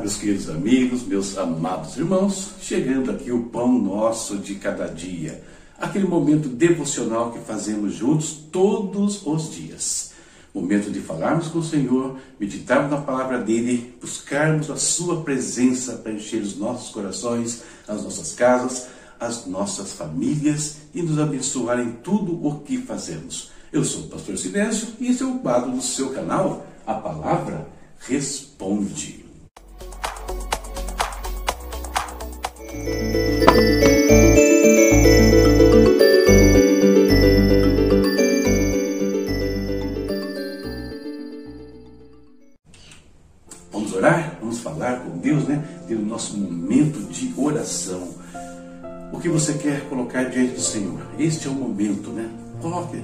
Meus queridos amigos, meus amados irmãos, chegando aqui o pão nosso de cada dia, aquele momento devocional que fazemos juntos todos os dias. Momento de falarmos com o Senhor, meditarmos na palavra dele, buscarmos a sua presença para encher os nossos corações, as nossas casas, as nossas famílias e nos abençoar em tudo o que fazemos. Eu sou o pastor Silêncio e esse é o quadro do seu canal, A Palavra Responde. Vamos orar? Vamos falar com Deus, né? Ter o nosso momento de oração. O que você quer colocar diante do Senhor? Este é o momento, né? Coloque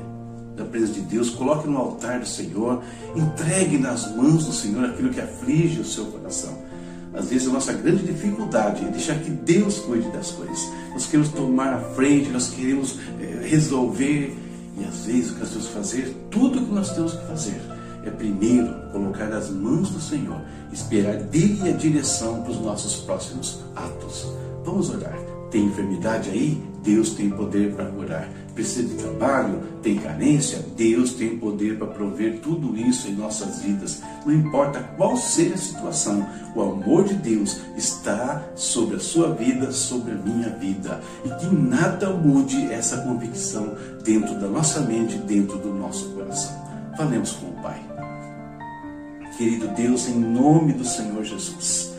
da presença de Deus, coloque no altar do Senhor, entregue nas mãos do Senhor aquilo que aflige o seu coração. Às vezes a nossa grande dificuldade é deixar que Deus cuide das coisas. Nós queremos tomar a frente, nós queremos é, resolver, e às vezes o que nós temos que fazer, tudo o que nós temos que fazer, é primeiro colocar nas mãos do Senhor, esperar dele a direção para os nossos próximos atos. Vamos orar. Tem enfermidade aí? Deus tem poder para curar. Precisa de trabalho? Tem carência? Deus tem poder para prover tudo isso em nossas vidas. Não importa qual seja a situação, o amor de Deus está sobre a sua vida, sobre a minha vida. E que nada mude essa convicção dentro da nossa mente, dentro do nosso coração. Falemos com o Pai. Querido Deus, em nome do Senhor Jesus,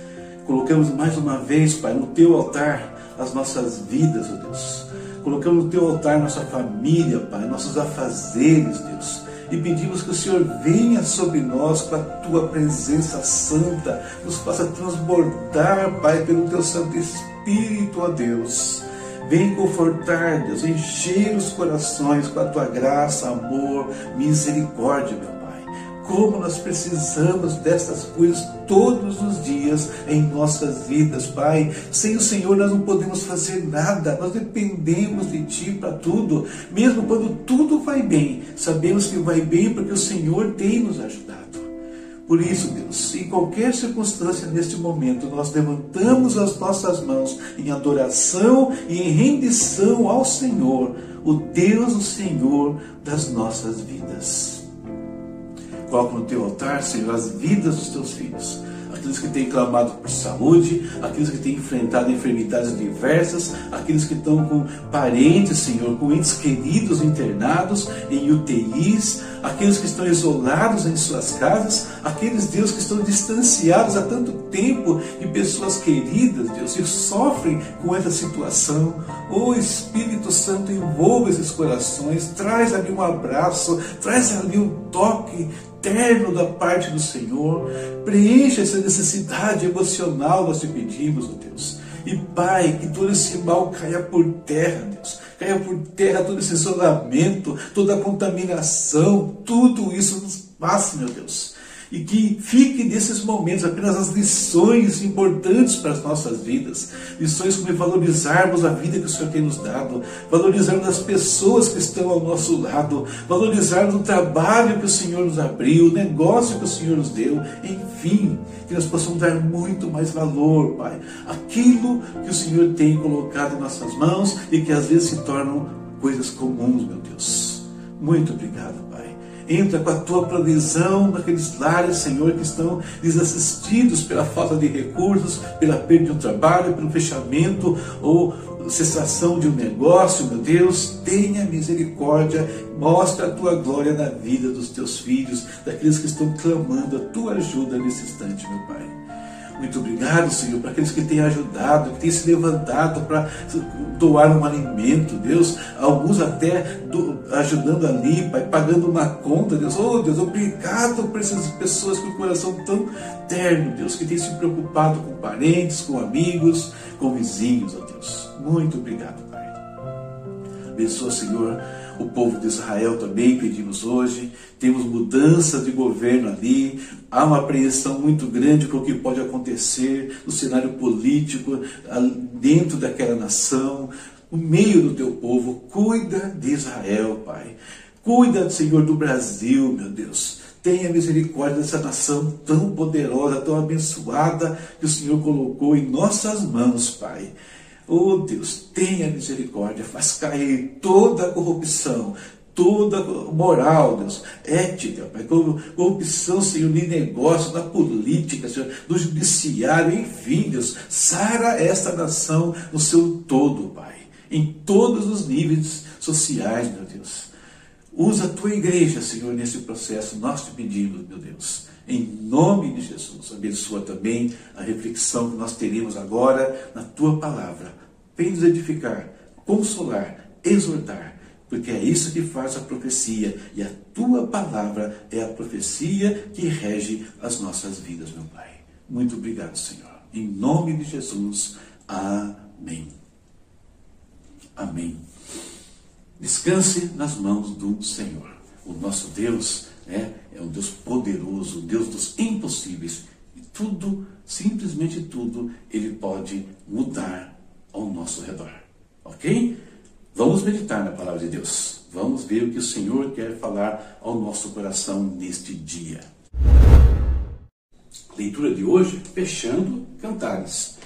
colocamos mais uma vez, Pai, no teu altar as nossas vidas, ó Deus. Colocamos no teu altar nossa família, Pai, nossos afazeres, Deus. E pedimos que o Senhor venha sobre nós com a tua presença santa, nos faça transbordar, Pai, pelo teu Santo Espírito, ó Deus. Vem confortar, Deus, encher os corações com a tua graça, amor, misericórdia, meu como nós precisamos dessas coisas todos os dias em nossas vidas, Pai. Sem o Senhor nós não podemos fazer nada, nós dependemos de Ti para tudo. Mesmo quando tudo vai bem, sabemos que vai bem porque o Senhor tem nos ajudado. Por isso, Deus, em qualquer circunstância neste momento, nós levantamos as nossas mãos em adoração e em rendição ao Senhor, o Deus, o Senhor das nossas vidas. Coloca no teu altar, Senhor, as vidas dos teus filhos. Aqueles que têm clamado por saúde, aqueles que têm enfrentado enfermidades diversas, aqueles que estão com parentes, Senhor, com entes queridos internados em UTIs, aqueles que estão isolados em suas casas, aqueles, Deus, que estão distanciados há tanto tempo de pessoas queridas, Deus, e sofrem com essa situação. O oh, Espírito Santo envolva esses corações, traz ali um abraço, traz ali um toque eterno da parte do Senhor. Preencha essa necessidade emocional, nós te pedimos, ó Deus. E Pai, que todo esse mal caia por terra, Deus. Caia por terra todo esse isolamento, toda a contaminação, tudo isso nos passe, meu Deus e que fique nesses momentos apenas as lições importantes para as nossas vidas, lições como valorizarmos a vida que o Senhor tem nos dado, valorizarmos as pessoas que estão ao nosso lado, valorizarmos o trabalho que o Senhor nos abriu, o negócio que o Senhor nos deu, enfim, que nós possamos dar muito mais valor, Pai, aquilo que o Senhor tem colocado em nossas mãos e que às vezes se tornam coisas comuns, meu Deus. Muito obrigado. Entra com a tua provisão naqueles lares, Senhor, que estão desassistidos pela falta de recursos, pela perda de um trabalho, pelo fechamento ou cessação de um negócio, meu Deus, tenha misericórdia, mostra a tua glória na vida dos teus filhos, daqueles que estão clamando a tua ajuda nesse instante, meu Pai. Muito obrigado, Senhor, para aqueles que têm ajudado, que têm se levantado para doar um alimento, Deus. Alguns até do, ajudando ali, Pai, pagando uma conta, Deus. Oh, Deus, obrigado por essas pessoas com o coração tão terno, Deus, que têm se preocupado com parentes, com amigos, com vizinhos, ó Deus. Muito obrigado, Pai. Abençoa, Senhor o povo de Israel também pedimos hoje. Temos mudança de governo ali, há uma apreensão muito grande com o que pode acontecer no cenário político dentro daquela nação, no meio do teu povo. Cuida de Israel, Pai. Cuida, Senhor, do Brasil, meu Deus tenha misericórdia dessa nação tão poderosa, tão abençoada que o Senhor colocou em nossas mãos, Pai. Oh Deus, tenha misericórdia, faz cair toda a corrupção, toda moral, Deus, ética, Pai, corrupção, Senhor, de negócio, da política, Senhor, do judiciário, enfim, Deus, sara esta nação no seu todo, Pai, em todos os níveis sociais, meu Deus. Usa a tua igreja, Senhor, nesse processo, nós te pedimos, meu Deus. Em nome de Jesus, abençoa também a reflexão que nós teremos agora na tua palavra. Vem nos edificar, consolar, exortar porque é isso que faz a profecia, e a tua palavra é a profecia que rege as nossas vidas, meu Pai. Muito obrigado, Senhor. Em nome de Jesus, amém. Amém. Descanse nas mãos do Senhor. O nosso Deus é, é um Deus poderoso, Deus dos impossíveis. E tudo, simplesmente tudo, Ele pode mudar ao nosso redor. Ok? Vamos meditar na palavra de Deus. Vamos ver o que o Senhor quer falar ao nosso coração neste dia. Leitura de hoje, fechando Cantares.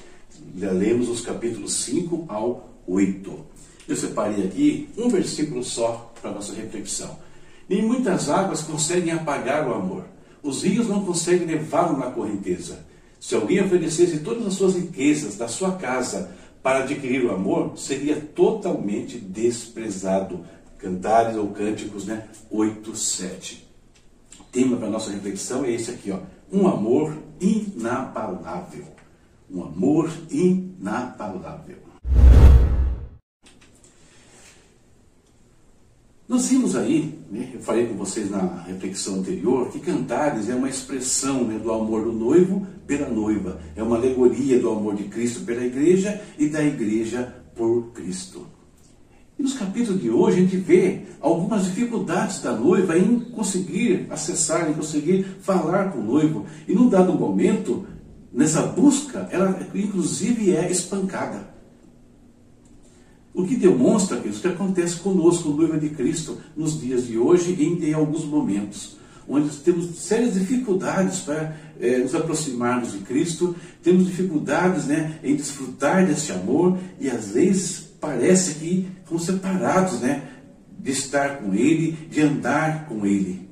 Lemos os capítulos 5 ao 8. Eu separei aqui um versículo só para nossa reflexão. Nem muitas águas conseguem apagar o amor. Os rios não conseguem levá-lo na correnteza. Se alguém oferecesse todas as suas riquezas da sua casa para adquirir o amor seria totalmente desprezado. Cantares ou Cânticos, né? 8, 7. O tema para nossa reflexão é esse aqui, ó. Um amor inabalável. Um amor inabalável. Nós vimos aí, né, eu falei com vocês na reflexão anterior, que Cantares é uma expressão né, do amor do noivo pela noiva. É uma alegoria do amor de Cristo pela igreja e da igreja por Cristo. E nos capítulos de hoje a gente vê algumas dificuldades da noiva em conseguir acessar, em conseguir falar com o noivo. E num dado momento, nessa busca, ela inclusive é espancada. O que demonstra que isso que acontece conosco, noiva de Cristo, nos dias de hoje e em, em alguns momentos, onde temos sérias dificuldades para é, nos aproximarmos de Cristo, temos dificuldades né, em desfrutar desse amor e às vezes parece que fomos separados né, de estar com Ele, de andar com Ele.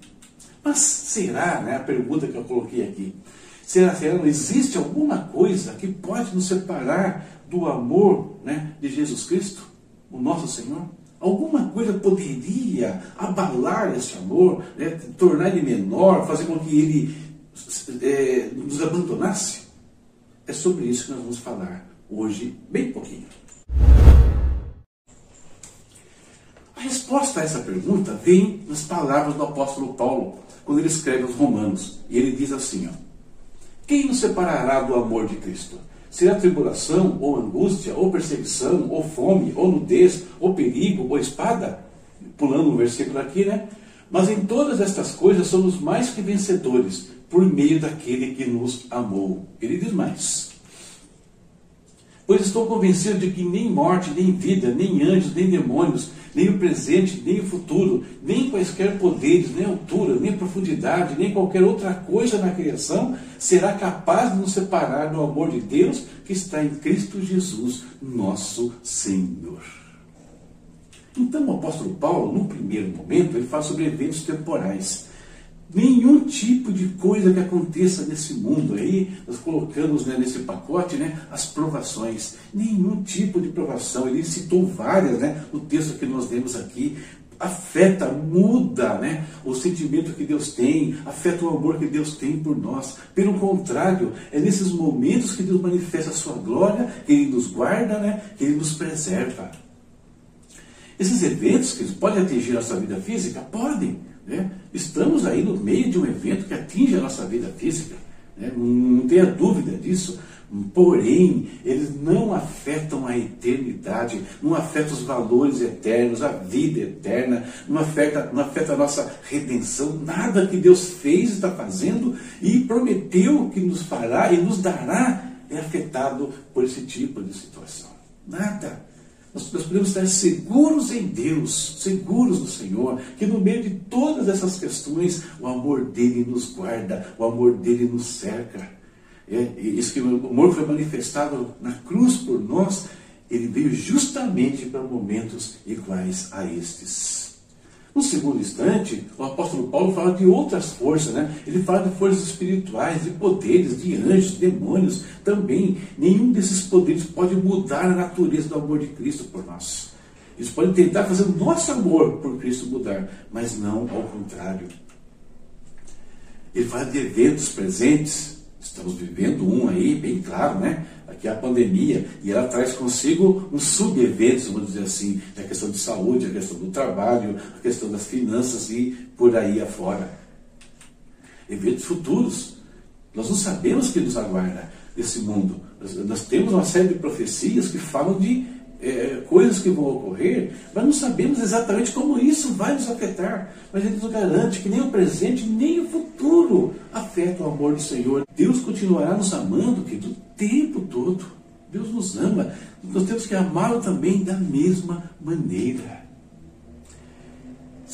Mas será, né, a pergunta que eu coloquei aqui, será que existe alguma coisa que pode nos separar do amor né, de Jesus Cristo? o nosso Senhor? Alguma coisa poderia abalar esse amor, né, tornar ele menor, fazer com que ele é, nos abandonasse? É sobre isso que nós vamos falar hoje, bem pouquinho. A resposta a essa pergunta vem nas palavras do apóstolo Paulo, quando ele escreve aos Romanos. E ele diz assim: ó, Quem nos separará do amor de Cristo? Será tribulação, ou angústia, ou perseguição, ou fome, ou nudez, ou perigo, ou espada? Pulando um versículo aqui, né? Mas em todas estas coisas somos mais que vencedores, por meio daquele que nos amou. Ele diz mais. Pois estou convencido de que nem morte, nem vida, nem anjos, nem demônios, nem o presente, nem o futuro, nem quaisquer poderes, nem altura, nem profundidade, nem qualquer outra coisa na criação será capaz de nos separar do amor de Deus que está em Cristo Jesus, nosso Senhor. Então o apóstolo Paulo, no primeiro momento, ele fala sobre eventos temporais nenhum tipo de coisa que aconteça nesse mundo aí, nós colocamos né, nesse pacote né, as provações, nenhum tipo de provação, ele citou várias né, no texto que nós lemos aqui, afeta, muda né, o sentimento que Deus tem, afeta o amor que Deus tem por nós. Pelo contrário, é nesses momentos que Deus manifesta a sua glória, que Ele nos guarda, né, que Ele nos preserva. Esses eventos que podem atingir a nossa vida física, podem, né? Estamos aí no meio de um evento que atinge a nossa vida física, né? não tenha dúvida disso. Porém, eles não afetam a eternidade, não afetam os valores eternos, a vida eterna, não afeta, não afeta a nossa redenção, nada que Deus fez, está fazendo e prometeu que nos fará e nos dará é afetado por esse tipo de situação. Nada. Nós, nós podemos estar seguros em Deus, seguros no Senhor, que no meio de todas essas questões, o amor dele nos guarda, o amor dele nos cerca. É, isso que o amor foi manifestado na cruz por nós, ele veio justamente para momentos iguais a estes. No segundo instante, o apóstolo Paulo fala de outras forças, né? Ele fala de forças espirituais, de poderes, de anjos, de demônios. Também, nenhum desses poderes pode mudar a natureza do amor de Cristo por nós. Eles podem tentar fazer o nosso amor por Cristo mudar, mas não ao contrário. Ele fala de eventos presentes. Estamos vivendo um aí, bem claro, né? Que é a pandemia, e ela traz consigo uns sub-eventos, vamos dizer assim, a questão de saúde, a questão do trabalho, a questão das finanças e por aí afora. Eventos futuros. Nós não sabemos o que nos aguarda esse mundo. Nós, nós temos uma série de profecias que falam de é, coisas que vão ocorrer, mas não sabemos exatamente como isso vai nos afetar. Mas ele nos garante que nem o presente, nem o futuro afeta o amor do Senhor. Deus continuará nos amando, que do tempo todo. Deus nos ama. Nós temos que amá-lo também da mesma maneira.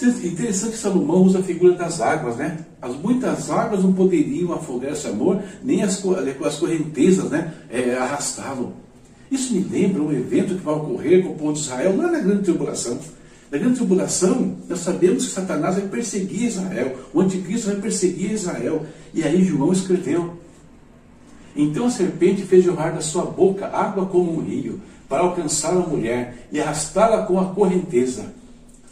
Interessante que Salomão usa a figura das águas, né? As muitas águas não poderiam afogar esse amor, nem as, as correntezas né, é, arrastá-lo. Isso me lembra um evento que vai ocorrer com o povo de Israel lá na grande tribulação. Na grande tribulação, nós sabemos que Satanás vai perseguir Israel, o anticristo vai perseguir Israel. E aí João escreveu: Então a serpente fez jorrar da sua boca água como um rio, para alcançar a mulher e arrastá-la com a correnteza.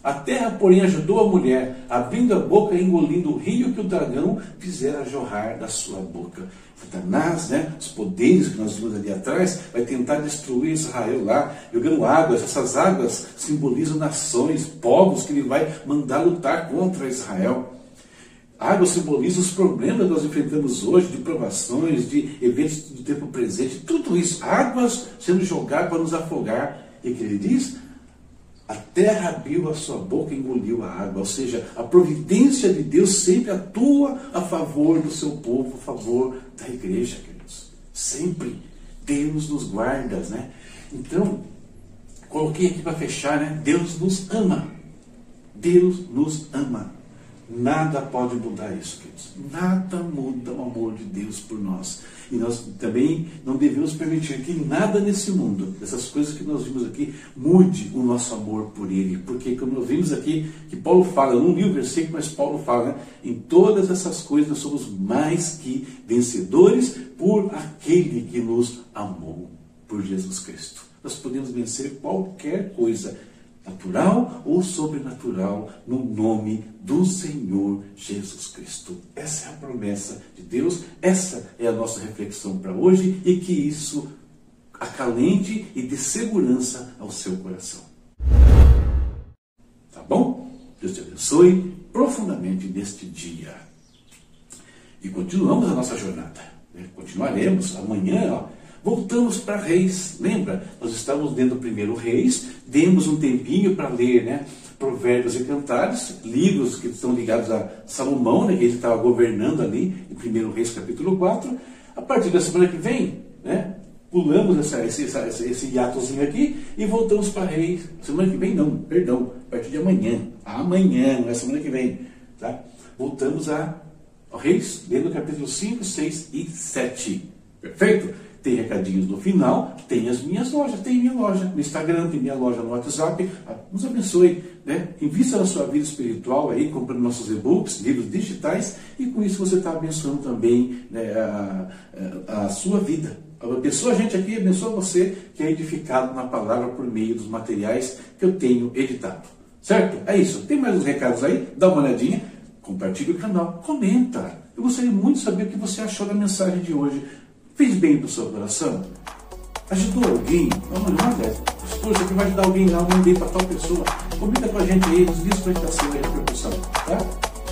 A terra, porém, ajudou a mulher, abrindo a boca e engolindo o rio que o dragão fizera jorrar da sua boca. Satanás, né, os poderes que nós vimos ali atrás, vai tentar destruir Israel lá, jogando águas. Essas águas simbolizam nações, povos que ele vai mandar lutar contra Israel. Água simboliza os problemas que nós enfrentamos hoje, de provações, de eventos do tempo presente, tudo isso. Águas sendo jogadas para nos afogar. E que ele diz? A terra abriu a sua boca e engoliu a água. Ou seja, a providência de Deus sempre atua a favor do seu povo, a favor da igreja, queridos. Sempre. Deus nos guarda, né? Então, coloquei aqui para fechar, né? Deus nos ama. Deus nos ama. Nada pode mudar isso, queridos. Nada muda o amor de Deus por nós. E nós também não devemos permitir que nada nesse mundo, dessas coisas que nós vimos aqui, mude o nosso amor por Ele. Porque, como nós vimos aqui, que Paulo fala, não li o versículo, mas Paulo fala, né? em todas essas coisas nós somos mais que vencedores por aquele que nos amou, por Jesus Cristo. Nós podemos vencer qualquer coisa natural ou sobrenatural, no nome do Senhor Jesus Cristo. Essa é a promessa de Deus, essa é a nossa reflexão para hoje e que isso acalente e dê segurança ao seu coração. Tá bom? Deus te abençoe profundamente neste dia. E continuamos a nossa jornada. Né? Continuaremos amanhã, ó, Voltamos para Reis. Lembra? Nós estávamos dentro do primeiro Reis, demos um tempinho para ler, né? Provérbios e Cantares, livros que estão ligados a Salomão, né, que ele estava governando ali, em 1 Reis capítulo 4. A partir da semana que vem, né, pulamos essa, esse, essa, esse hiatozinho aqui e voltamos para Reis. Semana que vem não, perdão, a partir de amanhã. Amanhã, não é semana que vem. Tá? Voltamos a Reis, lendo capítulo 5, 6 e 7. Perfeito? Tem recadinhos no final, tem as minhas lojas, tem minha loja no Instagram, tem minha loja no WhatsApp. Ah, nos abençoe, né? Invista na sua vida espiritual aí, comprando nossos e-books, livros digitais, e com isso você está abençoando também né, a, a, sua vida. Abençoa a gente aqui, abençoa você que é edificado na palavra por meio dos materiais que eu tenho editado. Certo? É isso. Tem mais uns recados aí? Dá uma olhadinha, compartilhe o canal, comenta. Eu gostaria muito de saber o que você achou da mensagem de hoje. Fez bem para o seu coração? Ajudou alguém? Não, olha, Poxa, que vai ajudar alguém lá, mandei para tal pessoa. Comenta com a gente aí, nos diz como é está sendo a repercussão. Tá?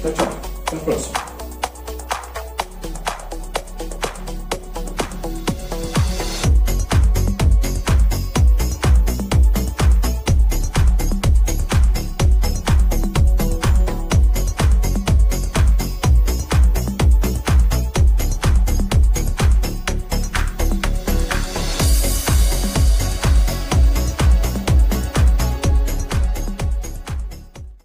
Tchau, tchau. Até a próxima.